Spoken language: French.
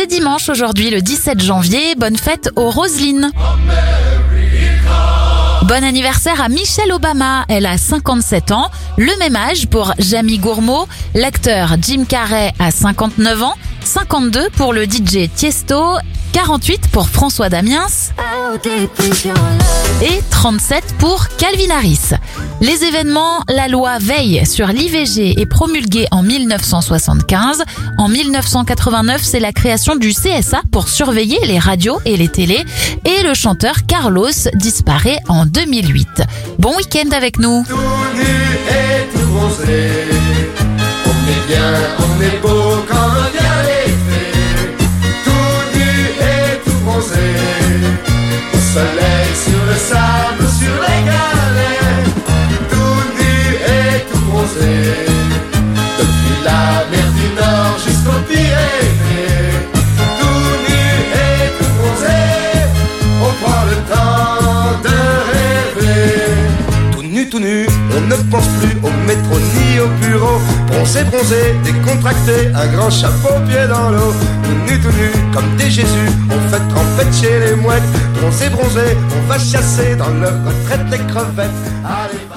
C'est dimanche aujourd'hui, le 17 janvier. Bonne fête aux Roselines. Bon anniversaire à Michelle Obama, elle a 57 ans, le même âge pour Jamie Gourmaud, l'acteur Jim Carrey a 59 ans, 52 pour le DJ Tiesto, 48 pour François Damiens et 37 pour Calvin Harris. Les événements, la loi Veille sur l'IVG est promulguée en 1975. En 1989, c'est la création du CSA pour surveiller les radios et les télés. Et le chanteur Carlos disparaît en 2008. Bon week-end avec nous. On ne pense plus au métro ni au bureau. Bronzé, bronzé, décontracté, un grand chapeau pied dans l'eau. Tout nu, tout nu, comme des Jésus, on fait trempette chez les mouettes. Bronzé, bronzé, on va chasser dans leur retraite les crevettes. Allez,